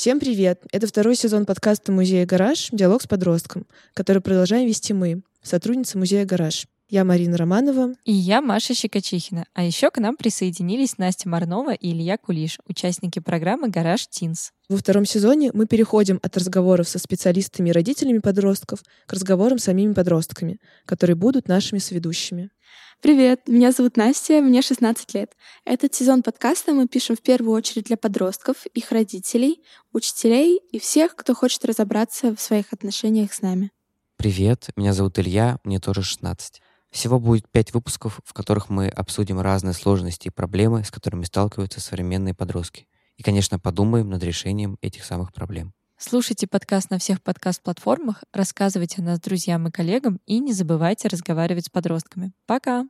Всем привет! Это второй сезон подкаста «Музея Гараж. Диалог с подростком», который продолжаем вести мы, сотрудница Музея Гараж. Я Марина Романова. И я Маша Щекочихина. А еще к нам присоединились Настя Марнова и Илья Кулиш, участники программы «Гараж Тинс». Во втором сезоне мы переходим от разговоров со специалистами и родителями подростков к разговорам с самими подростками, которые будут нашими сведущими. Привет, меня зовут Настя, мне 16 лет. Этот сезон подкаста мы пишем в первую очередь для подростков, их родителей, учителей и всех, кто хочет разобраться в своих отношениях с нами. Привет, меня зовут Илья, мне тоже 16. Всего будет пять выпусков, в которых мы обсудим разные сложности и проблемы, с которыми сталкиваются современные подростки. И, конечно, подумаем над решением этих самых проблем. Слушайте подкаст на всех подкаст-платформах, рассказывайте о нас друзьям и коллегам и не забывайте разговаривать с подростками. Пока!